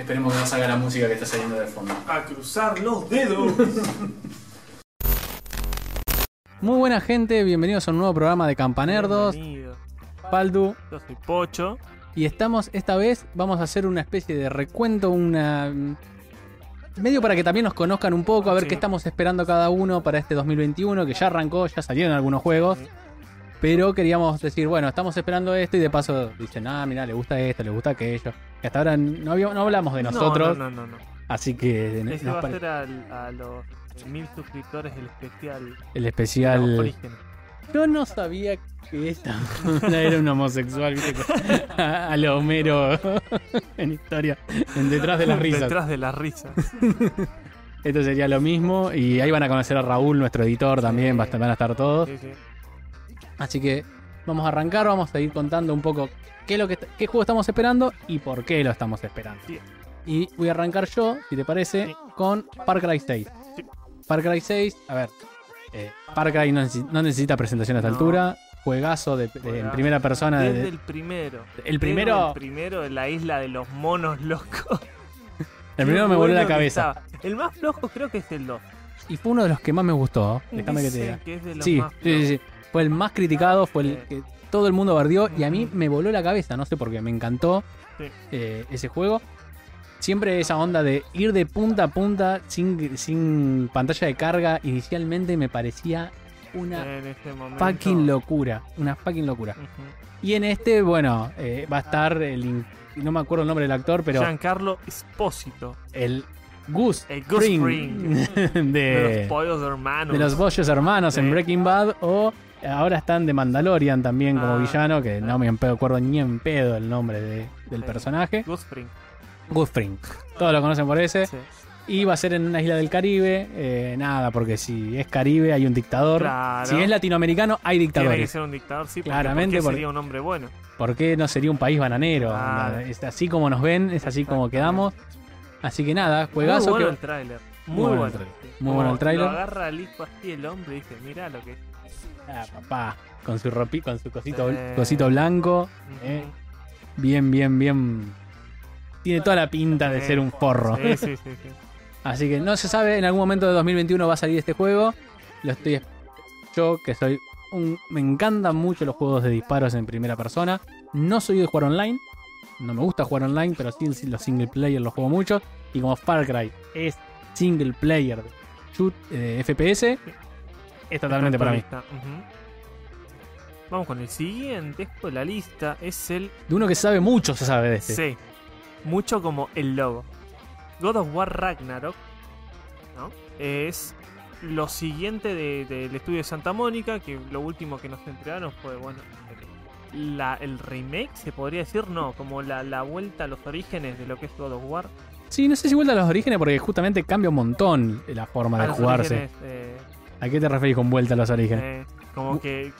Esperemos que no salga la música que está saliendo de fondo. A cruzar los dedos. Muy buena gente, bienvenidos a un nuevo programa de Campanerdos. Paldu. Yo soy Pocho. Y estamos, esta vez, vamos a hacer una especie de recuento, una. Medio para que también nos conozcan un poco, a ver Sí. qué estamos esperando cada uno para este 2021, que ya arrancó, ya salieron algunos juegos. Pero queríamos decir, bueno, estamos esperando esto y de paso dicen, ah, mira, le gusta esto, le gusta aquello. Que hasta ahora no, habíamos- no hablamos de nosotros, No, no, no, no. así que Ese nos va a ser al- a los mil suscriptores el especial. el especial. Yo no sabía que esta era un homosexual, viste, a, a lo Homero en historia, en detrás de las risas. Detrás de las risas. Esto sería lo mismo. Y ahí van a conocer a Raúl, nuestro editor también, Sí. van a estar todos. Sí, sí. Así que vamos a arrancar, vamos a ir contando un poco qué, es lo que, qué juego estamos esperando y por qué lo estamos esperando. Sí. Y voy a arrancar yo, si te parece, Sí. con Far Cry 6. Sí. Far Cry 6, a ver, eh, Far Cry no, necesi- no necesita presentación a esta No. altura. Juegazo de, de- en primera persona. de- Desde el primero. el primero- El primero de la isla de los monos locos. el primero me voló la cabeza. El más flojo creo que es el 2. Y fue uno de los que más me gustó. Déjame que te diga. que es de los Sí, más sí, sí. Fue el más criticado, fue el que todo el mundo bardió y a mí me voló la cabeza, no sé por qué, me encantó eh, ese juego. Siempre esa onda de ir de punta a punta sin, sin pantalla de carga, inicialmente me parecía una este fucking locura, una fucking locura. Y en este, bueno, eh, va a estar el, no me acuerdo el nombre del actor, pero Giancarlo Espósito. el Gus El Gus Fring Fring. De de, los pollos hermanos. de los Bollos Hermanos en. Breaking Bad o ahora están de Mandalorian también como Ah, villano, que no me acuerdo ni en pedo el nombre de- del Sí. personaje. Gus Fring. Todos lo conocen por ese. Sí. Y va a ser en una isla del Caribe. eh, nada, porque si es Caribe hay un dictador. Claro. Si es latinoamericano hay Tiene que dictadores. ser un dictador, sí. porque Claramente, ¿por qué porque- sería un hombre bueno. ¿Por qué no sería un país bananero? Claro. Es así como nos ven, es así como quedamos. Así que nada, juegazo Muy bueno que... el tráiler. Muy, Muy bueno bueno. el tráiler. Sí. Muy bueno el tráiler. Lo agarra al hijo así el hombre y dice, mira lo que... Ah, papá, con su ropi, con su cosito, cosito blanco. eh, bien, bien, bien. Tiene toda la pinta de ser un forro. Sí, sí, sí, sí. Así que no se sabe, en algún momento de 2021 va a salir este juego. Lo estoy yo que soy un me encantan mucho los juegos de disparos en primera persona. No soy de jugar online. No me gusta jugar online, pero sí los single player los juego mucho y como Far Cry es single player shoot eh, FPS es totalmente para mí. Vamos con el siguiente esto de la lista. Es el De uno que sabe mucho se sabe de este. C. Mucho como el logo. God of War Ragnarok ¿no? es lo siguiente de- del estudio de Santa Mónica, que lo último que nos entregaron fue, bueno, el, la- el remake, se podría decir, no, como la, la vuelta a los orígenes de lo que es God of War. Sí, no sé si vuelta a los orígenes porque justamente cambia un montón la forma A de jugarse. orígenes, eh, ¿A qué te referís con vuelta a los orígenes? eh, como que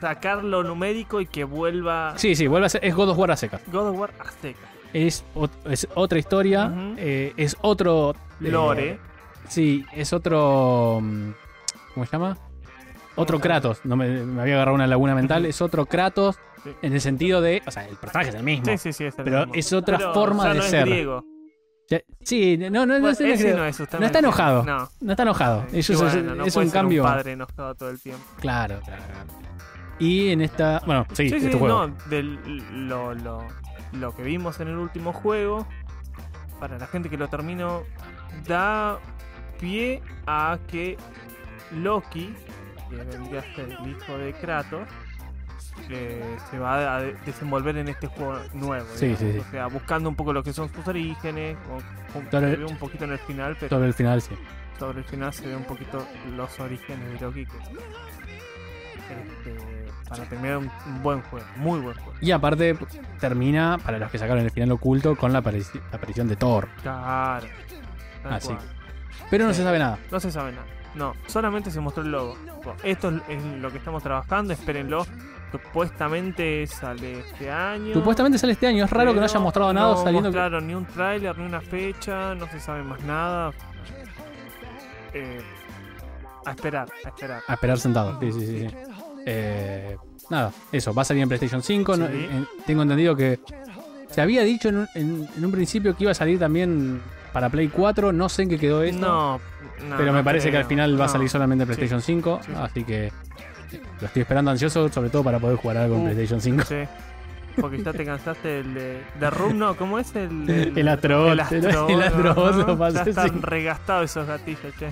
sacar lo numérico y que vuelva Sí, sí, vuelve a ser, es God of War a secas. God of War Azteca. Es, es otra historia, eh, es otro... eh, Lore. sí, es otro... mm, ¿Cómo se llama? Otro? Kratos, no me, me había agarrado una laguna mental, es otro Kratos Sí. en el sentido de... O sea, el personaje es el mismo. Sí, sí, sí, es el Pero mismo. es otra Pero forma ya de no es ser. griego. Sí, no, no, no, Bueno, no es, está enojado. No. No está enojado. Sí, es, bueno, no es puede un cambio... Un padre enojado todo el tiempo. Claro, claro. Y en esta... Bueno, sí, Sí, este sí, juego. no, del, lo, lo, lo que vimos en el último juego, para la gente que lo terminó, da pie a que Loki, que vendría a ser el hijo de Kratos, se va a de- desenvolver en este juego nuevo. Sí, sí, sí. O sea, buscando un poco lo que son sus orígenes, Todo se ve un poquito en el final, pero Sobre el final, sí. sobre el final se ve un poquito los orígenes de Loki. Que, este, para terminar un, un buen juego, muy buen juego. Y aparte termina, para los que sacaron el final oculto, con la, aparici- la aparición de Thor. Claro. Así cual. Pero no Sí. se sabe nada. No se sabe nada. No, solamente se mostró el logo. Esto es es lo que estamos trabajando, espérenlo. Supuestamente sale este año. Supuestamente sale este año. Es raro que no hayan mostrado nada no saliendo. mostraron ni un tráiler, ni una fecha, no se sabe más nada. Eh, a esperar, a esperar. A esperar sentado. Sí, sí, sí. sí. Eh, nada, eso. Va a salir en PlayStation 5. no- Sí. en- tengo entendido que Se había dicho en un, en- en un principio que iba a salir también para Play 4, no sé en qué quedó eso. No, no, pero me no parece que al final va a No. salir solamente en PlayStation 5, sí, sí. así que lo estoy esperando ansioso, sobre todo para poder jugar algo en Uh, PlayStation 5. Sí. Porque ya te cansaste del de, de Room, ¿no? ¿Cómo es el. El Astrobot, El el Astrobot, lo Ya están sí. regastados esos gatillos, che.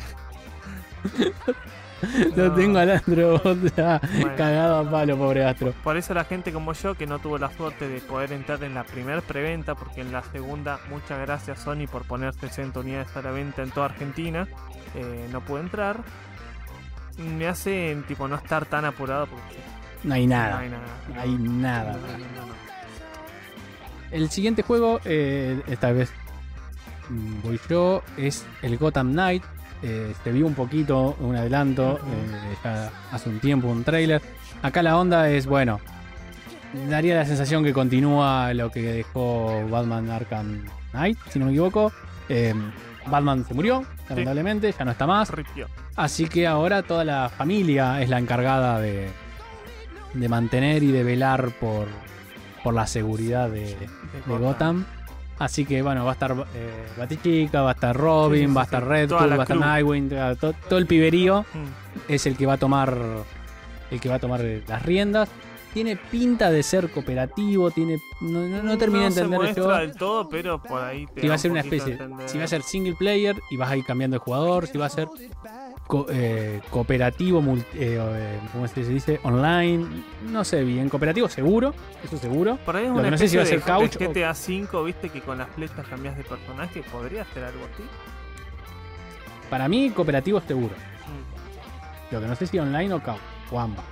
Lo No. tengo al Astrobot ya Bueno. cagado a palo, pobre Astro. Por eso la gente como yo, que no tuvo la suerte de poder entrar en la primer preventa, porque en la segunda, muchas gracias Sony por poner 60 unidades a la venta en toda Argentina, eh, no pude entrar. Me hace tipo no estar tan apurado porque No hay no nada. hay nada. No hay nada. El siguiente juego, eh, esta vez mm, voy yo, es el Gotham Knight. Eh, se vio un poquito, un adelanto, eh, ya hace un tiempo, un trailer. Acá la onda es, bueno, daría la sensación que continúa lo que dejó Batman Arkham Knight, si no me equivoco. Eh, Batman se murió, lamentablemente, ya no está más. Así que ahora toda la familia es la encargada de, de mantener y de velar por, por la seguridad de, de Gotham. Así que bueno, va a estar eh, Batichica, va a estar Robin, Sí, sí, sí, va a estar. Red va a estar. Nightwing, to- to- todo el piberío Mm. es el que va a tomar el que va a tomar las riendas. Tiene pinta de ser cooperativo, tiene no, no, no terminé de se entender muestra esto. del todo, pero por ahí te Si va a ser un una especie, si va a ser single player y vas a ir cambiando de jugador, si va a ser co- eh, cooperativo, multi- eh, eh, ¿cómo se dice? Online, no sé bien, cooperativo seguro, eso seguro. Por ahí es Lo una que no sé si va a ser de- couch de o- GTA V, viste que con las flechas cambias de personaje, podría ser algo así. Para mí cooperativo seguro. Mm. Lo que no sé si online o, couch, o ambas.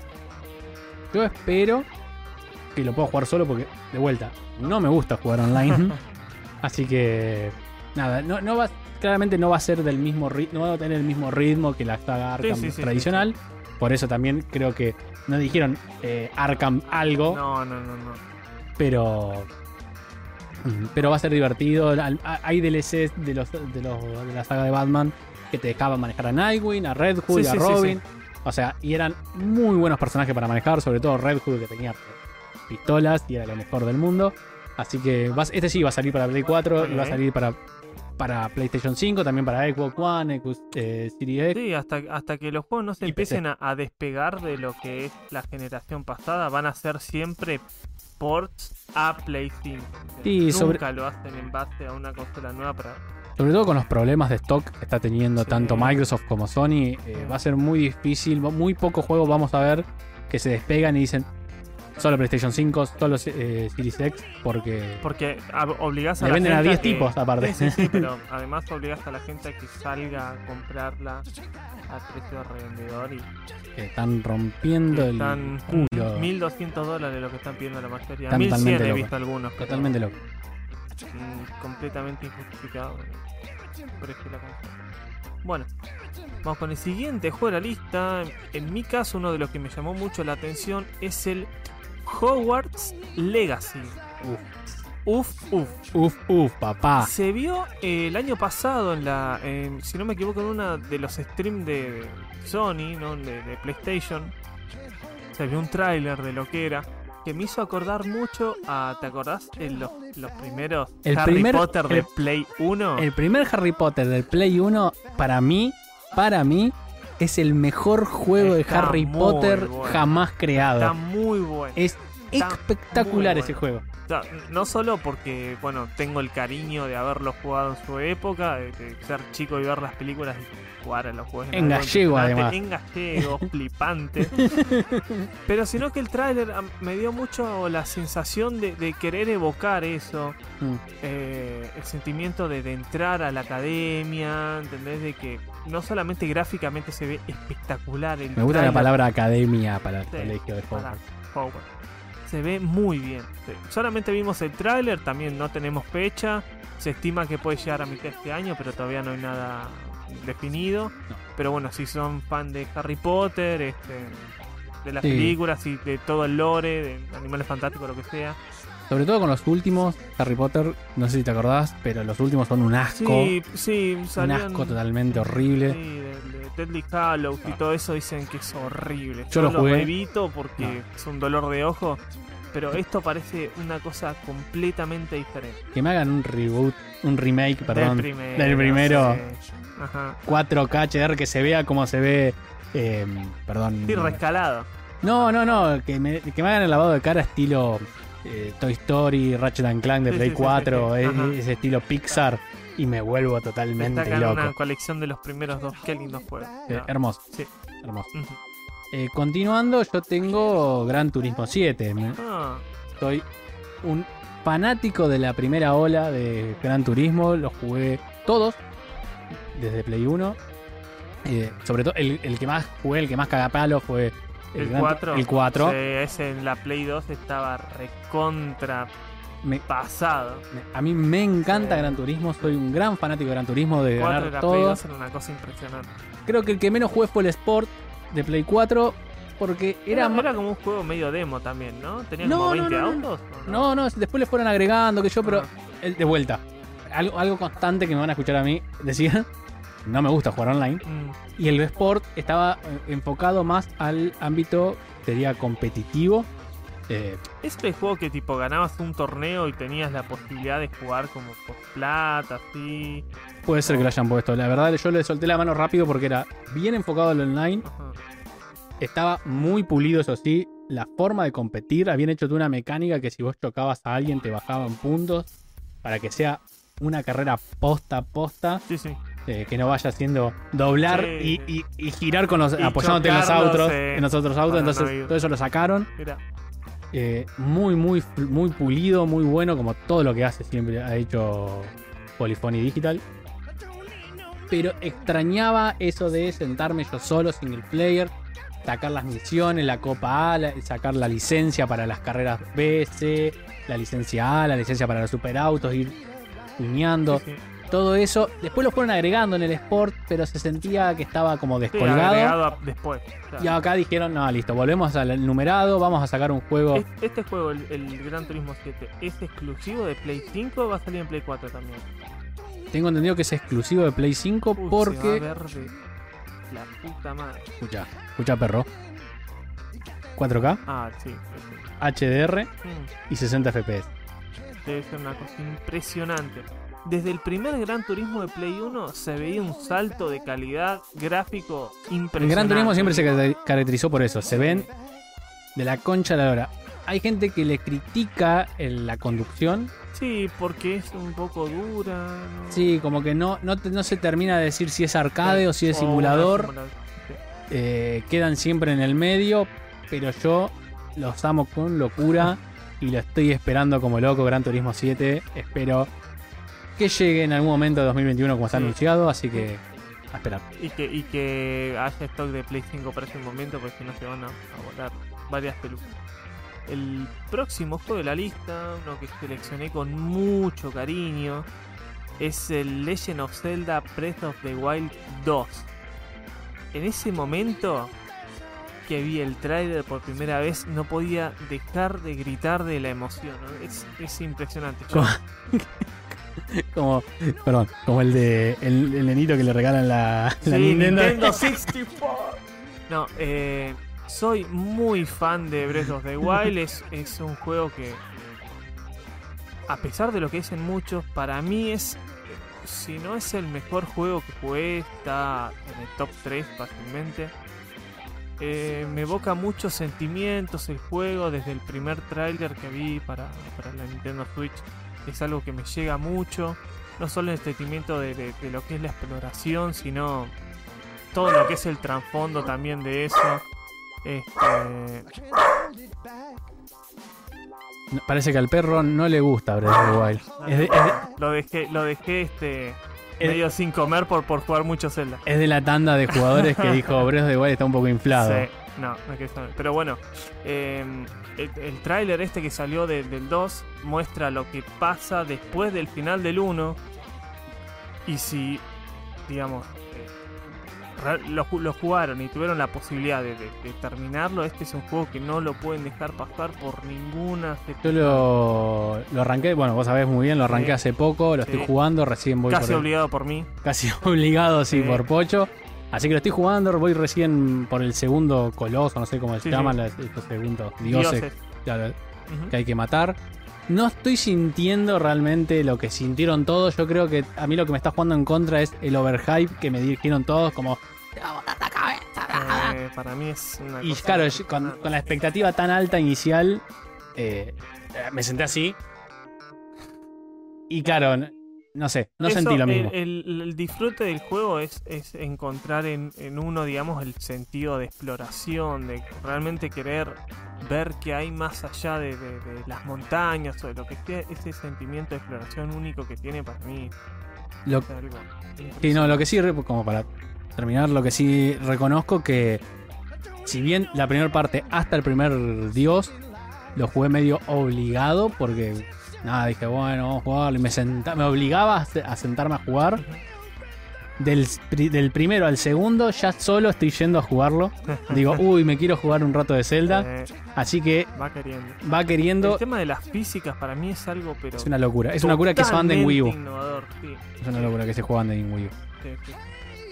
Yo espero que lo pueda jugar solo porque, de vuelta, no me gusta jugar online. Así que, nada, no, no va, claramente no va a ser del mismo ritmo, no va a tener el mismo ritmo que la saga Arkham sí, sí, tradicional. Por eso también creo que no dijeron eh, Arkham algo, No, no, no, no. pero mm, pero va a ser divertido. Hay DLCs de los, de los de la saga de Batman que te dejaban manejar a Nightwing, a Red Hood, Sí, a sí, sí, Robin. O sea, y eran muy buenos personajes para manejar, sobre todo Red Hood que tenía pistolas y era lo mejor del mundo. Así que vas- este sí va a salir para Play 4 y va a salir para, para PlayStation 5, también para Xbox One, Xbox eh, Series X. Sí, hasta, hasta que los juegos no se empiecen a, a despegar de lo que es la generación pasada, van a ser siempre ports a Play 5. Sí, Nunca sobre- lo hacen en base a una consola nueva para... Sobre todo con los problemas de stock que está teniendo Sí. tanto Microsoft como Sony, eh, va a ser muy difícil. Muy pocos juegos vamos a ver que se despegan y dicen solo PlayStation 5, solo eh, Series X, porque Porque obligás a le la venden a gente 10 que- tipos aparte. Sí, pero además obligás a la gente a que salga a comprarla a precio de revendedor y que están rompiendo que el culo. 1200 dólares lo que están pidiendo la mayoría. Están 1100 totalmente he visto algunos. Totalmente loco. Mm, completamente injustificado de la. Bueno, vamos con el siguiente juego de la lista. En mi caso, uno de los que me llamó mucho la atención es el Hogwarts Legacy. Uf, uf. Uf, uf, papá. Se vio eh, el año pasado en la, si no me equivoco, en una de los streams de Sony, ¿no? de, de PlayStation. Se vio un tráiler de lo que era. Que me hizo acordar mucho a, ¿te acordás? En los, los primeros El Harry primer- Potter de el- Play 1. El primer Harry Potter del Play 1, para mí, para mí, es el mejor juego de Está Harry Potter bueno. jamás Está creado. muy bueno. Es está espectacular ese juego. O sea, no solo porque, bueno, tengo el cariño de haberlo jugado en su época, de, de ser chico y ver las películas y jugar a los juegos. En gallego, además. En gallego, flipante. Pero sino que el tráiler am, me dio mucho la sensación de, de querer evocar eso. Mm. eh, el sentimiento de, de entrar a la academia, ¿entendés? De que no solamente gráficamente se ve espectacular el Me gusta la palabra academia para el Sí, colegio de Hogwarts. Se ve muy bien. Solamente vimos el tráiler, también no tenemos fecha. Se estima que puede llegar a mitad de este año, pero todavía no hay nada definido. No. Pero bueno, si son fan de Harry Potter, este, de las Sí. películas y de todo el lore, de animales fantásticos, lo que sea. Sobre todo con los últimos Harry Potter, no sé si te acordás, pero los últimos son un asco. Sí, sí, un asco totalmente horrible. Sí, Deadly Hallows y todo eso dicen que es horrible. Yo lo lo jugué. evito porque No. es un dolor de ojo. pero esto parece una cosa completamente diferente. Que me hagan un reboot, un remake, perdón, del primero. del primero. sí. Ajá. 4K HDR que se vea como se ve. eh, perdón. Sí, rescalado. No, no, no. Que me, que me hagan el lavado de cara estilo eh, Toy Story, Ratchet and Clank de Sí, Play sí, sí, 4, sí, sí. e- Ajá. ese estilo Pixar. Y me vuelvo totalmente loco. una colección de los primeros dos. Qué lindos juegos. Eh, No. hermoso. Sí. Hermoso. Ujú. Eh, continuando, yo tengo Gran Turismo 7. Me- Ah, Soy un fanático de la primera ola de Gran Turismo. Los jugué todos desde Play 1. Eh, sobre todo, el, el que más jugué, el que más cagapalo fue el Gran- 4. El 4. Sí, ese en la Play 2 estaba recontra Me- pasado. a mí me encanta Sí. Gran Turismo. Soy un gran fanático de Gran Turismo, de 4 de ganar la Play todo. 2 era una cosa impresionante. Creo que el que menos jugué fue el Sport de Play 4. Porque era, Era, era como un juego medio demo también, ¿no? Tenía No, como no, 20 no, no. autos. ¿o No, no, después le fueron agregando, que yo, pero Ah. el- de vuelta. Algo, algo constante que me van a escuchar a mí decir. No me gusta jugar online. Mm, Y el Sport estaba eh, enfocado más al ámbito, sería competitivo. Eh, Es el juego que tipo ganabas un torneo y tenías la posibilidad de jugar como por plata, así. puede ser que lo hayan puesto. La verdad, yo le solté la mano rápido porque era bien enfocado al online. Ajá. Estaba muy pulido, eso sí. La forma de competir, habían hecho una mecánica que si vos chocabas a alguien te bajaban puntos para que sea una carrera posta a posta, Sí, sí. Eh, que no vaya haciendo doblar Sí. y, y- y girar con los, Y apoyándote en los autos, eh, en los otros autos. Entonces todo eso lo sacaron. Eh, muy, muy, muy pulido, muy bueno, como todo lo que hace siempre ha hecho Polyphony Digital. Pero extrañaba eso de sentarme yo solo, single player, sacar las misiones, la Copa A, la- sacar la licencia para las carreras B, C, la licencia A, la licencia para los superautos, ir tuneando, Sí, sí. Todo eso. Después lo fueron agregando en el Sport, pero se sentía que estaba como Sí, descolgado. a- después. claro. y acá dijeron, no, listo, volvemos al numerado, vamos a sacar un juego. Es- Este juego, el, el Gran Turismo 7, ¿es exclusivo de Play 5 o va a salir en Play 4 también? Tengo entendido que es exclusivo de Play 5 Uy, se va a porque. ver de la puta madre. Escucha, escucha, perro. 4K, Ah, sí. sí, sí. HDR Mm, y 60 FPS. debe ser una cosa impresionante. Desde el primer Gran Turismo de Play 1 se veía un salto de calidad gráfico impresionante. El Gran Turismo siempre se car- caracterizó por eso. Se ven de la concha a la hora. Hay gente que le critica la conducción. Sí, porque es un poco dura. Sí, como que no, no, no se termina de decir si es arcade o si es simulador. Eh, quedan siempre en el medio. Pero yo los amo con locura. Y lo estoy esperando como loco. Gran Turismo 7. Espero que llegue en algún momento de 2021 como está Sí. anunciado. Así que a esperar. Y que, y que haya stock de Play 5 para ese momento, porque si no se van a, a volar varias pelucas. El próximo juego de la lista, uno que seleccioné con mucho cariño, es el Legend of Zelda Breath of the Wild 2. En ese momento que vi el tráiler por primera vez, no podía dejar de gritar de la emoción. ¿no? Es, es impresionante. Como- perdón, como el de el, el nenito que le regalan la, la Sí, Nintendo. Nintendo 64. No, eh, soy muy fan de Breath of the Wild. Es, es un juego que, a pesar de lo que dicen muchos, para mí es, si no es el mejor juego que jugué, está en el top 3 fácilmente. Eh, me evoca muchos sentimientos el juego desde el primer tráiler que vi para, para la Nintendo Switch. Es algo que me llega mucho. No solo el sentimiento de, de- de lo que es la exploración, sino todo lo que es el trasfondo también de eso. Este, Parece que al perro no le gusta Breath of the Wild. Es de, es de- lo dejé, lo dejé este Es- medio sin comer por, por jugar mucho Zelda. es de la tanda de jugadores que dijo Breath of the Wild está un poco inflado. Sí, no, no quiero saber. Pero bueno, eh, el, el tráiler este que salió de- del 2 muestra lo que pasa después del final del 1. Y si, digamos, eh, lo, ju- lo jugaron y tuvieron la posibilidad de, de- de terminarlo, este es un juego que no lo pueden dejar pasar por ninguna Yo lo, lo arranqué, bueno, vos sabés muy bien, lo arranqué Sí. hace poco, lo estoy jugando, recién voy Casi por el- obligado por mí. casi obligado, sí, Sí. por Pocho. Así que lo estoy jugando, voy recién por el segundo coloso, no sé cómo se Sí, llaman sí. segundos dioses, Dioses. claro, Ujú. que hay que matar. No estoy sintiendo realmente lo que sintieron todos. Yo creo que a mí lo que me está jugando en contra es el overhype que me dijeron todos, como. Eh, para mí es una Y cosa claro, yo- con, con la expectativa tan alta inicial, eh, eh, me senté así. Y claro, no sé, no Eso, sentí lo el- mismo. El, el disfrute del juego es, es encontrar en, en uno, digamos, el sentido de exploración, de realmente querer ver qué hay más allá de, de- de las montañas o de lo que sea. Ese sentimiento de exploración único que tiene para mí Lo- es algo. Sí, no, lo que sí, como para terminar, lo que sí reconozco que si bien la primera parte hasta el primer dios lo jugué medio obligado porque nada, dije, bueno, vamos a jugarlo y me, senta- me obligaba a se- a sentarme a jugar. Del, del primero al segundo ya solo estoy yendo a jugarlo. Digo, uy, me quiero jugar un rato de Zelda. Eh, Así que va queriendo. va queriendo... El tema de las físicas para mí es algo, pero. Es una locura. Es una locura que se anda en Wii U. sí, Es una locura que se juegan en Wii U. sí, sí.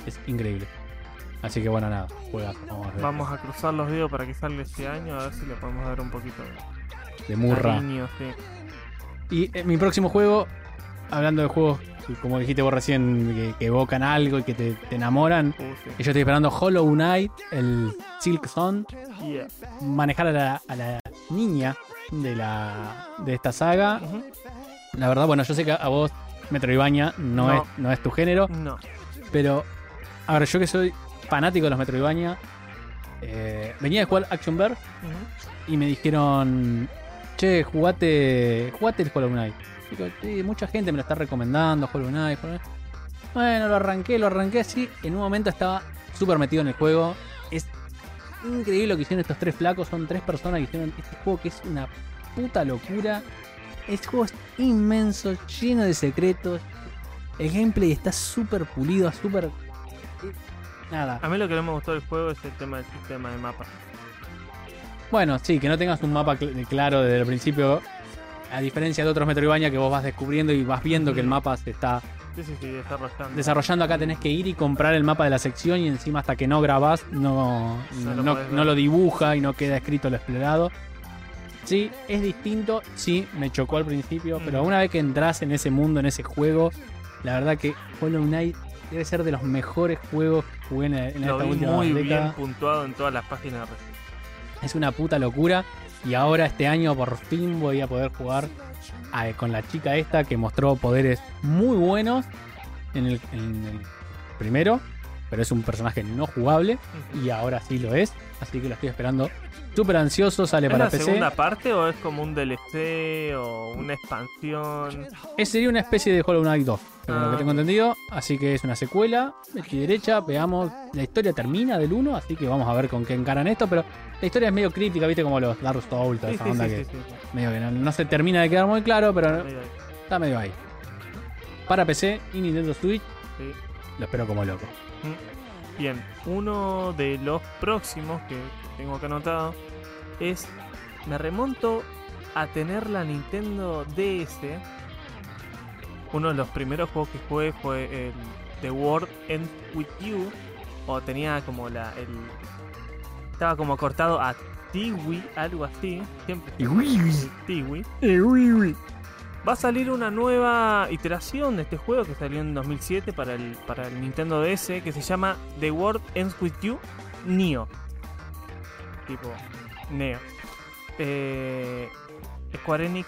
Es increíble. Así que bueno, nada, juegas. Vamos a ver. Vamos a cruzar los dedos para que salga este año, a ver si le podemos dar un poquito de de Murra. cariño, sí. Y eh, mi próximo juego, hablando de juegos, como dijiste vos recién, que, que evocan algo y que te, te enamoran. Sí. y Yo estoy esperando Hollow Knight, el Silk Zone, Yeah. manejar a la, a la niña de la de esta saga. La verdad, bueno, yo sé que a vos Metroidvania no, No. Es, no es tu género, No. pero a ver, yo que soy fanático de los Metroidvania, eh, venía de jugar Action Ujú. y me dijeron, che, jugate, jugate el Hollow Knight. Digo, "Sí, mucha gente me lo está recomendando, Hollow Knight, Hollow Knight". Bueno, lo arranqué, lo arranqué así. En un momento estaba súper metido en el juego. Es increíble lo que hicieron estos tres flacos. Son tres personas que hicieron este juego que es una puta locura. Este juego es inmenso, lleno de secretos. El gameplay está súper pulido, súper... eh, Nada. A mí lo que no me gustó del juego es el tema del sistema de mapas. Bueno, sí, que no tengas un mapa cl- claro desde el principio. A diferencia de otros Metroidvania que vos vas descubriendo y vas viendo que el mapa se está Sí, sí, sí, desarrollando. desarrollando. Acá tenés que ir y comprar el mapa de la sección y encima hasta que no grabás no, No no, lo no dibuja y no queda escrito lo explorado. Sí, es distinto, sí, me chocó al principio, Mm. pero una vez que entras en ese mundo, en ese juego, la verdad que Hollow Knight debe ser de los mejores juegos que jugué en, en Lo esta vi última muy década. bien puntuado en todas las páginas de. Es una puta locura. Y ahora este año por fin voy a poder jugar a- con la chica esta que mostró poderes muy buenos en el primero. Pero es un personaje no jugable. Y ahora sí lo es. Así que lo estoy esperando. Súper ansioso, sale ¿Es para la PC. segunda parte o es como un DLC o una expansión? Es sería una especie de Hollow Knight 2, según lo Ah. que tengo entendido. Así que es una secuela. Aquí derecha, veamos. La historia termina del 1, así que vamos a ver con qué encaran esto. Pero la historia es medio crítica, viste, como los Dark Souls, Sí, esa sí, onda sí, que medio que no, no se termina de quedar muy claro, pero ahí, está medio ahí. Para PC y Nintendo Switch, lo espero como loco. Bien, uno de los próximos que tengo acá anotado es. Me remonto a tener la Nintendo DS. Uno de los primeros juegos que jugué fue el The World Ends With You. O tenía como la. El, estaba como cortado a Tiwi, algo así. Siempre. Tiwi. Va a salir una nueva iteración de este juego que salió en 2007 para el, para el Nintendo DS que se llama The World Ends With You Neo. Tipo, Neo. Eh, Square Enix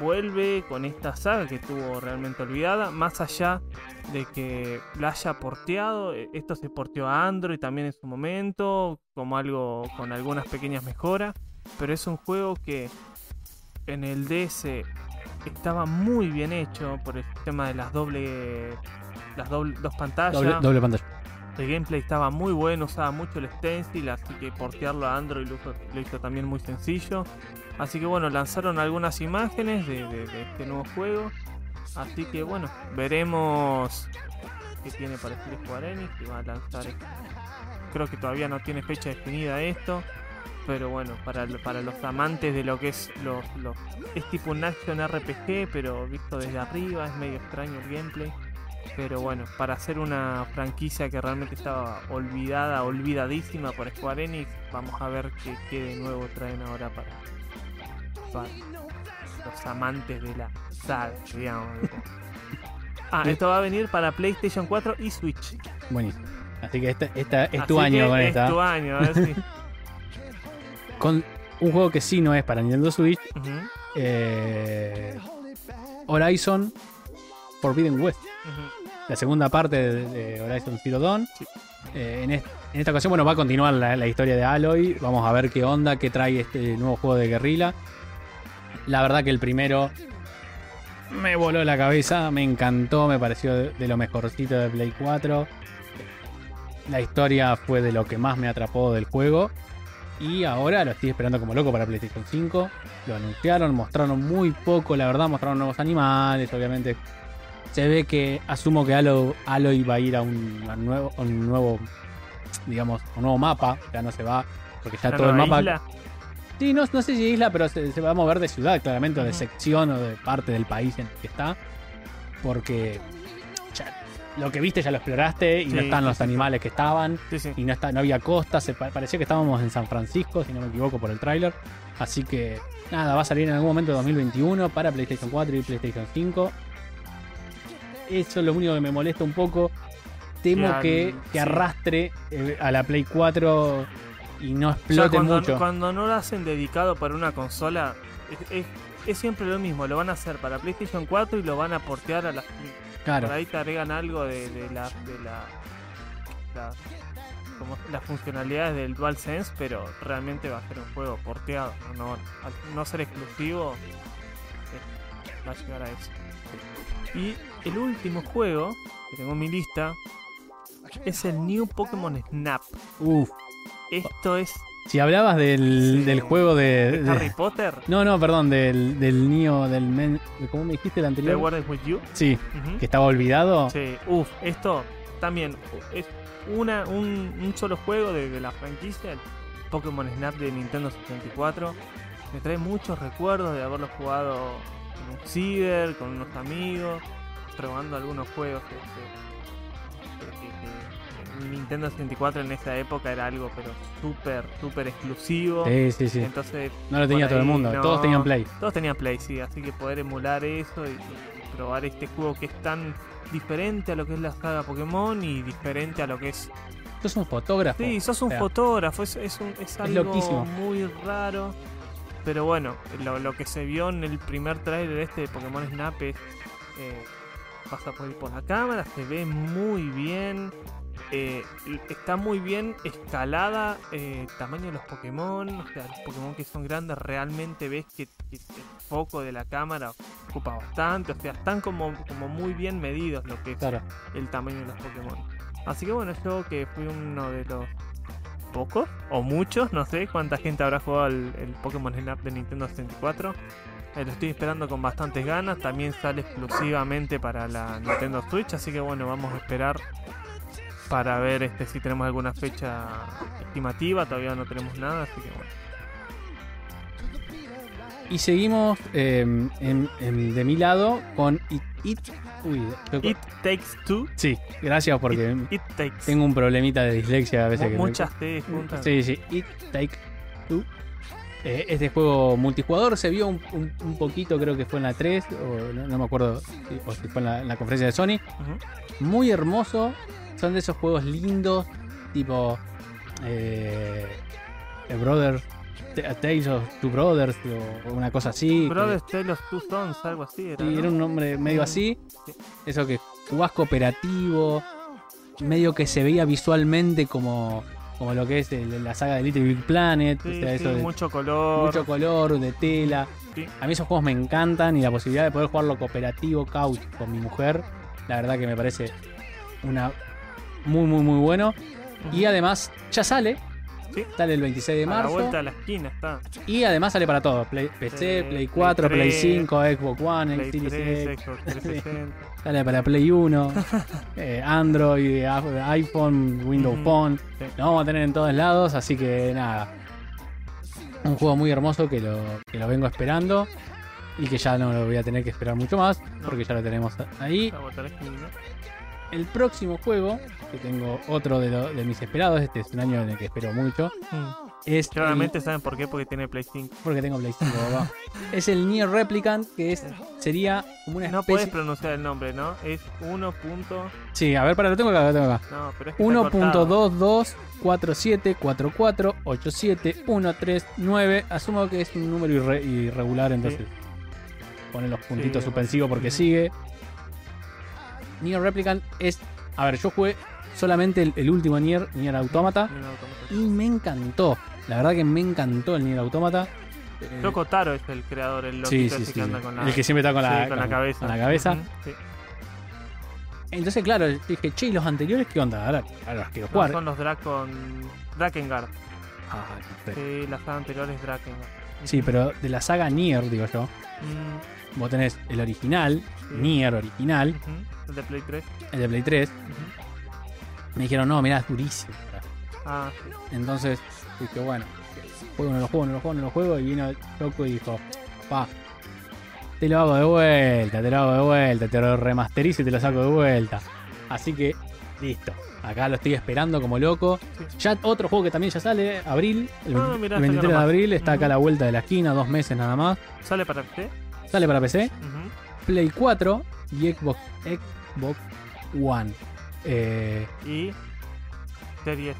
vuelve con esta saga que estuvo realmente olvidada, más allá de que la haya porteado, eh, esto se porteó a Android también en su momento, como algo con algunas pequeñas mejoras, pero es un juego que en el DS estaba muy bien hecho por el sistema de las doble las doble, dos pantallas. Doble, doble pantalla. El gameplay estaba muy bueno, usaba mucho el stencil, así que portearlo a Android lo hizo, lo hizo también muy sencillo. Así que bueno, lanzaron algunas imágenes de, de- de este nuevo juego. Así que bueno, veremos qué tiene para Square Enix, que va a lanzar. Creo que todavía no tiene fecha definida esto. Pero bueno, para, para los amantes de lo que es los, los- es tipo un action RPG, pero visto desde arriba, es medio extraño el gameplay. Pero bueno, para hacer una franquicia que realmente estaba olvidada, olvidadísima por Square Enix, vamos a ver qué, qué de nuevo traen ahora para, para los amantes de la saga, digamos. Ah, esto va a venir para PlayStation 4 y Switch. Buenísimo. Así que esta, esta es Así tu año con es esta. tu año, a ver si- Con un juego que sí no es para Nintendo Switch. Eh, Horizon Forbidden West. La segunda parte de, de Horizon Zero Dawn. Sí. Eh, en, est- en esta ocasión, bueno, va a continuar la, la historia de Aloy. Vamos a ver qué onda, qué trae este nuevo juego de guerrilla. La verdad que el primero me voló la cabeza, me encantó, me pareció de, de lo mejorcito de Play 4. La historia fue de lo que más me atrapó del juego. Y ahora lo estoy esperando como loco para PlayStation 5. Lo anunciaron, mostraron muy poco, la verdad, mostraron nuevos animales, obviamente. Se ve que asumo que Alo- Aloy va a ir a un, a un nuevo, a un nuevo, digamos, un nuevo mapa. Ya no se va, porque ya ¿Una todo el mapa. isla? Sí, no, no sé si isla, pero se, se va a mover de ciudad, claramente, o de sección o de parte del país en el que está. Porque lo que viste ya lo exploraste y no están los sí, animales que estaban Sí, y no, está, no había costa. Se pa- parecía que estábamos en San Francisco, si no me equivoco, por el tráiler. Así que nada, va a salir en algún momento de 2021 para PlayStation 4 y PlayStation 5. Eso es lo único que me molesta un poco. Temo que, arrastre eh, a la Play 4 y no explote cuando, mucho. cuando no lo hacen dedicado para una consola, es, es- es siempre lo mismo. Lo van a hacer para PlayStation 4 y lo van a portear a las. Claro. Por ahí te agregan algo de, de la. De la, la- como las funcionalidades del DualSense, pero realmente va a ser un juego porteado. No, no, al no ser exclusivo, eh, va a llegar a eso. Y el último juego que tengo en mi lista es el New Pokémon Snap. Uf. Esto es Si hablabas del, Sí. del juego de. de Harry Potter. no, no, perdón, del, del Nio, del men. ¿Cómo me dijiste el The anterior? World is With You. Sí, que estaba olvidado. Sí, uff, esto también es una, un, un solo juego de, de la franquicia, el Pokémon Snap de Nintendo 64. Me trae muchos recuerdos de haberlo jugado en un ciber, con unos amigos, probando algunos juegos que, que- Nintendo 64 en esa época era algo pero súper, súper exclusivo. Sí, sí, sí. Entonces No lo tenía todo el mundo, no. todos tenían Play. todos tenían Play, sí, así que poder emular eso y, y probar este juego que es tan diferente a lo que es la saga Pokémon y diferente a lo que es... Sos un fotógrafo. Sí, sos un o sea, fotógrafo, es, es, un- es algo loquísimo. muy raro. Pero bueno, lo, lo que se vio en el primer trailer este de Pokémon Snap es... eh, pasa por por la cámara, se ve muy bien. Eh, está muy bien escalada eh, tamaño de los Pokémon. O sea, los Pokémon que son grandes realmente ves que, que el foco de la cámara ocupa bastante. O sea, están como, como muy bien medidos lo que es Claro. el tamaño de los Pokémon. Así que bueno, yo que fui uno de los pocos o muchos, no sé cuánta gente habrá jugado el, el Pokémon Snap de Nintendo 64. Eh, lo estoy esperando con bastantes ganas. También sale exclusivamente para la Nintendo Switch. Así que bueno, vamos a esperar para ver este si tenemos alguna fecha estimativa. Todavía no tenemos nada, así que bueno. Y seguimos eh, en- en- de mi lado con It. It uy, yo- It Takes Two. sí, gracias porque It, It Takes. tengo un problemita de dislexia a veces. Que muchas T juntas. Sí, sí, It Take Two. Eh, este juego multijugador se vio un, un- un poquito, creo que fue en la 3, o no, no me acuerdo o si fue en la, en la conferencia de Sony. Muy hermoso, son de esos juegos lindos, tipo eh, Brother, Tales of Two Brothers, o una cosa así. Brothers Tale of Two Sons, algo así era. Sí, ¿no? era un nombre medio así. Sí. Eso que jugás cooperativo, medio que se veía visualmente como, como lo que es el- la saga de Little Big Planet. Sí, o sea, eso de mucho color. mucho color, de tela. A mí esos juegos me encantan y la posibilidad de poder jugarlo cooperativo, couch, con mi mujer, la verdad que me parece una muy, muy, muy bueno. Y además ya sale. Sí. Sale el 26 de a la marzo. vuelta de la esquina está. Y además sale para todo. Play- PC, Play Play 4, Play 3, 5, Xbox One, Play Xbox 3, Series X. Xbox 360. Sale para Play 1, eh, Android, a- iPhone, Windows Ujú. Phone. Sí. Lo vamos a tener en todos lados, así que nada. Un juego muy hermoso que lo, que lo vengo esperando y que ya no lo voy a tener que esperar mucho más porque ya lo tenemos ahí. El próximo juego, que tengo otro de, lo- de mis esperados, este es un año en el que espero mucho, Mm. es Claramente saben por qué, porque tiene Play 5. el- porque tengo Play 5, papá. es el Nier Replicant, que es sería como una No puedes especie... pronunciar el nombre, ¿no? Es 1. punto- Sí, a ver, para, lo tengo acá, lo tengo acá. No, pero es que está cortado. 1.224744871339. Asumo que es un número irre- irregular, entonces pone los puntitos Sí, suspensivos porque sigue. Nier Replicant es. A ver, yo jugué solamente el, el último Nier, Nier Automata, Nier Automata. y me encantó. La verdad que me encantó el Nier Automata. Eh, Yoko Taro es el creador, el sí, sí, que anda con la, El que siempre está con la, sí, con la cabeza. con la cabeza. Ujú, sí. Entonces, claro, dije, che, ¿y los anteriores qué onda? Ahora, ahora los quiero No, jugar. son los Dracon... Drakengard. Ah, no. Sí, la saga anterior es Drakengard. Sí, pero de la saga Nier, digo yo. Mm, Vos tenés el original. Nier original, El de Play 3. el de Play 3. Ujú. Me dijeron, no, mirá, es durísimo. Ah, sí. Entonces dije, bueno, juego, no lo juego, no lo juego, no lo juego. Y vino Loco y dijo, pa, te lo hago de vuelta, te lo hago de vuelta, te lo remasterizo y te lo saco de vuelta. Así que, listo. Acá lo estoy esperando como loco. Sí. Ya otro juego que también ya sale, abril, el, Ah, 20 mirá, el está acá 23 de abril, está acá a la vuelta de la esquina, dos meses nada más. ¿Sale para PC? Sale para PC. Play 4 y Xbox, Xbox One. Eh, Y Series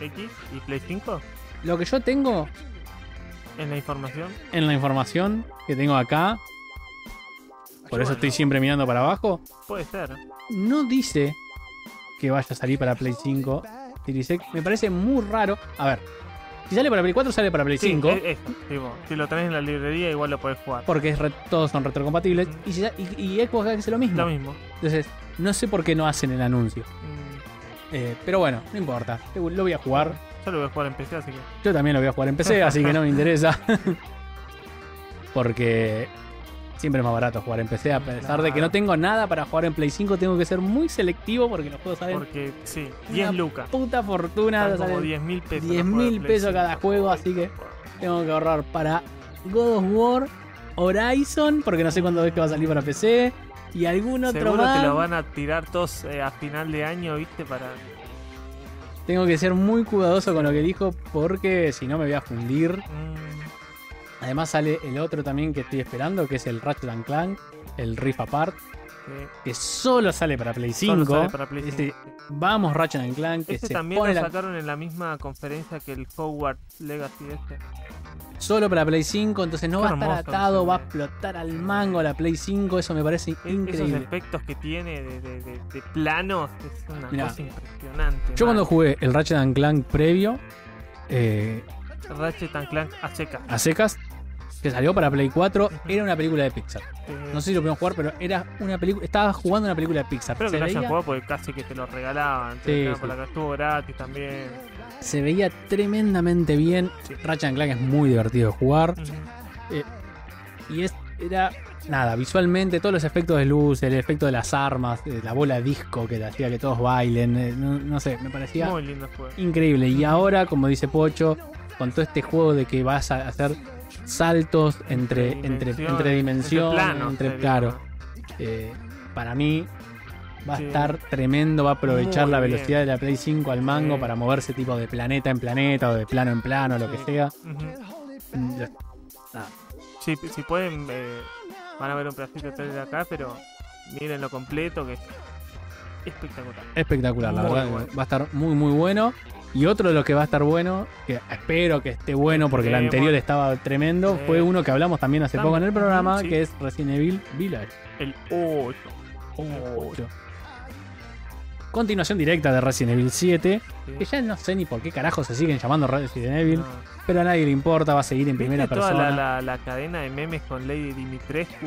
X y Play 5 lo que yo tengo en la información. en la información que tengo acá, por eso estoy siempre mirando para abajo, Puede ser. no dice que vaya a salir para Play 5. Series X. Me parece muy raro. A ver, si sale para Play 4, sale para Play Sí, 5. es- eso, tipo, si lo tenés en la librería, igual lo podés jugar. Porque es re- todos son retrocompatibles. Y, si- y- y Xbox hace lo mismo. Lo mismo. Entonces, no sé por qué no hacen el anuncio. Mm, Eh, pero bueno, no importa. Lo voy a jugar. Yo lo voy a jugar en PC, así que. Yo también lo voy a jugar en PC, así que no me interesa. Porque siempre es más barato jugar en PC, a pesar de que no tengo nada para jugar en Play 5, tengo que ser muy selectivo porque los juegos salen Porque, sí, Una 10 lucas. puta fortuna. Están como salen 10 mil pesos. 10 los juegos de mil pesos 5. cada juego, así que tengo que ahorrar para God of War, Horizon, porque no sé cuándo es que va a salir para PC, y algún otro Seguro más. te lo van a tirar todos eh, a final de año, ¿viste? Para. Tengo que ser muy cuidadoso con lo que dijo porque si no me voy a fundir. Mm, Además sale el otro también que estoy esperando, que es el Ratchet and Clank, el Rift Apart, sí. que solo sale para Play 5. Solo sale para Play Este, 5, sí. Vamos Ratchet and Clank, que Este se también pone lo la- sacaron en la misma conferencia que el Hogwarts Legacy este. solo para Play 5, entonces no Qué va a estar atado, va a explotar al mango la Play 5, eso me parece E- Esos increíble. efectos que tiene de, de, de- de planos es una Mirá. cosa impresionante. Yo man. cuando jugué el Ratchet and Clank previo, eh, Ratchet and Clank a seca. a secas, que salió para Play 4, era una película de Pixar. Eh, No sé si lo pudieron jugar, pero era una película, estaba jugando una película de Pixar. Espero Se que lo hayan veía, jugado porque casi que te lo regalaban. te Sí, lo regalaban sí. por la que estuvo gratis también. se veía tremendamente bien. Sí. Ratchet Clank es muy divertido de jugar. Ujú. Y es, era, nada, visualmente, todos los efectos de luz, el efecto de las armas, eh, la bola disco que hacía que todos bailen, eh, no, no sé, me parecía Muy lindo increíble. Y ahora, como dice Pocho, con todo este juego de que vas a hacer saltos entre, entre, entre dimensiones, planos, entre, claro, eh, para mí va a estar tremendo, va a aprovechar Muy la bien. velocidad de la Play 5 al mango Sí. para moverse tipo de planeta en planeta o de plano en plano, lo que sea. Mm. Si, si pueden, eh, van a ver un pedacito de acá, pero miren lo completo que es espectacular. Espectacular, la Muy verdad. bueno. Va a estar muy, muy bueno. Y otro de lo que va a estar bueno, que espero que esté bueno porque el anterior estaba tremendo, Sí. fue uno que hablamos también hace poco en el programa, sí. que es Resident Evil Village. El 8. Ocho. Continuación directa de Resident Evil 7, que ya no sé ni por qué carajo se siguen llamando Resident Evil, pero a nadie le importa, va a seguir en primera toda persona. la, la, la cadena de memes con Lady Dimitrescu?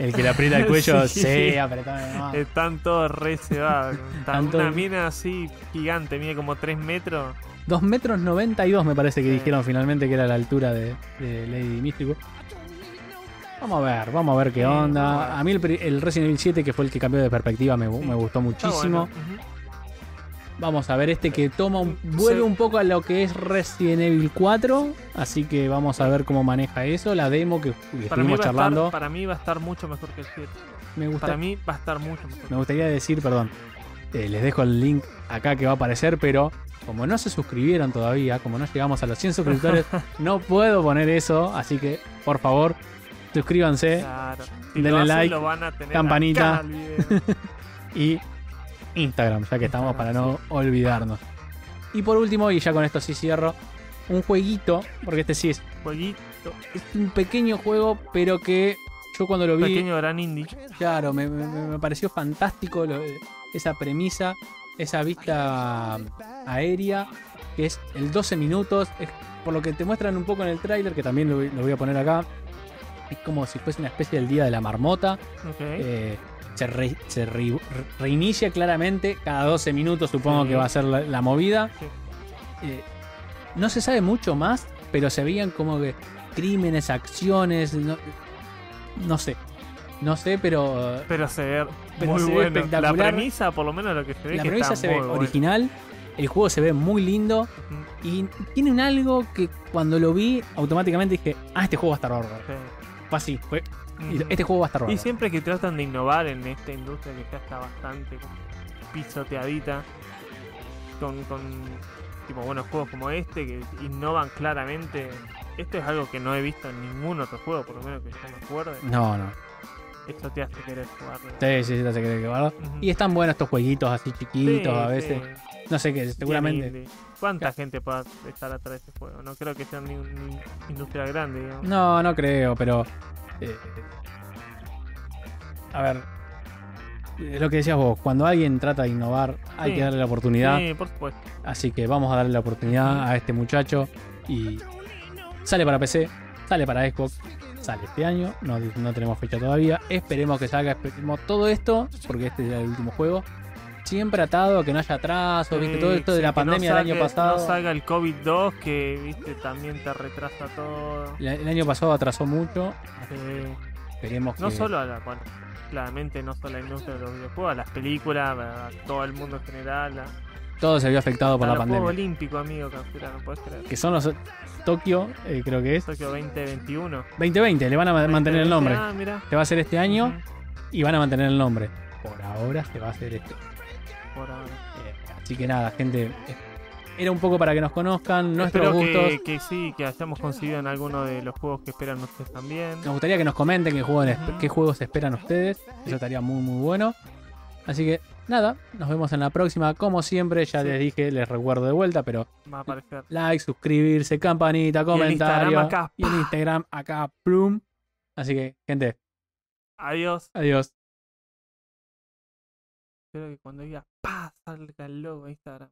El que le aprieta el cuello, Sí. sí, apretame nomás. Están todos re cebados. Una mina así gigante, mide como 3 metros. 2 metros 92 me parece que Sí. dijeron finalmente que era la altura de, de Lady Místico. Vamos a ver, vamos a ver qué onda. A mí el, el Resident Evil 7, que fue el que cambió de perspectiva, me, gu- Sí. me gustó muchísimo. bueno. Vamos a ver este que toma un, vuelve un poco a lo que es Resident Evil 4. Así que vamos a ver cómo maneja eso. La demo que Para estuvimos charlando. estar, para mí va a estar mucho mejor que el 7. me, gusta, Para mí va a estar mucho mejor. me gustaría decir, perdón. Eh, les dejo el link acá que va a aparecer, pero como no se suscribieron todavía, como no llegamos a los 100 suscriptores, no puedo poner eso. Así que, por favor, suscríbanse Claro. Si denle lo hacen, like, lo van a tener campanita. y Instagram, ya que estamos para no olvidarnos. Y por último, y ya con esto sí cierro, un jueguito, porque este sí es, Jueguito. es un pequeño juego, pero que yo cuando lo vi, Pequeño gran indie. claro, me, me- me pareció fantástico lo- esa premisa, esa vista aérea, que es el 12 minutos, es por lo que te muestran un poco en el tráiler, que también lo, voy- lo voy a poner acá, es como si fuese una especie del día de la marmota. Ok. Eh, se, re- se re- reinicia claramente cada 12 minutos, supongo Sí. que va a ser la, la movida. Sí. Eh, no se sabe mucho más, pero se veían como que crímenes, acciones, no, no sé. No sé, pero Pero se ve Pero muy se ve bueno. La espectacular. premisa, por lo menos lo que se ve, la que premisa está se ve muy bueno. original. El juego se ve muy lindo y tiene un algo que cuando lo vi automáticamente dije, ah, este juego va a estar bárbaro. Sí. Así, fue, este juego va a estar Y siempre que tratan de innovar en esta industria que ya está bastante pisoteadita, con, con tipo buenos juegos como este que innovan claramente. Esto es algo que no he visto en ningún otro juego, por lo menos que yo me acuerde. No, no. Esto te hace querer jugarlo. Sí, sí, sí, te hace creer que va. Ujú. Y están buenos estos jueguitos así chiquitos Sí, a veces. sí. No sé qué, seguramente. indie. ¿Cuánta gente puede estar atrás de este juego? No creo que sea ni una industria grande, digamos. No, no creo, pero. eh, a ver. es Lo que decías vos, cuando alguien trata de innovar, hay Sí. que darle la oportunidad. Sí, por supuesto. Así que vamos a darle la oportunidad a este muchacho. Y sale para PC, sale para Xbox, sale este año. No, no tenemos fecha todavía. Esperemos que salga. Esperemos todo esto, porque este es el último juego. Siempre atado a que no haya atrasos, ¿viste? Todo Sí, esto de sí, la que no pandemia del año salga- pasado. No salga el COVID-2 que, viste, también te retrasa todo. La- El año pasado atrasó mucho. Eh, Esperemos que. no solo a la, bueno, claramente no solo a la industria de los videojuegos, a las películas, a todo el mundo en general, a, Todo se vio afectado por a la los pandemia. Olímpicos, amigo, Cancela, no puedes creer. Que son los Tokio, eh, creo que es. Tokio 2021. 2020, le van a ma- mantener el nombre. Ah, mira. Se va a hacer este año Ujú, y van a mantener el nombre. Por ahora se va a hacer este. Por ahora. Eh, así que nada, gente. Era un poco para que nos conozcan nuestros Espero gustos. que, que sí, que hayamos conseguido en alguno de los juegos que esperan ustedes también. Nos gustaría que nos comenten qué juegos, qué juegos esperan ustedes. Eso estaría muy, muy bueno. Así que nada, nos vemos en la próxima. Como siempre, ya Sí. les dije, les recuerdo de vuelta, pero Va a aparecer. like, suscribirse, campanita, comentario. Instagram acá, Y en. Instagram acá, plum. Así que, gente, Adiós. adiós. Espero que cuando diga pa salga el logo Instagram.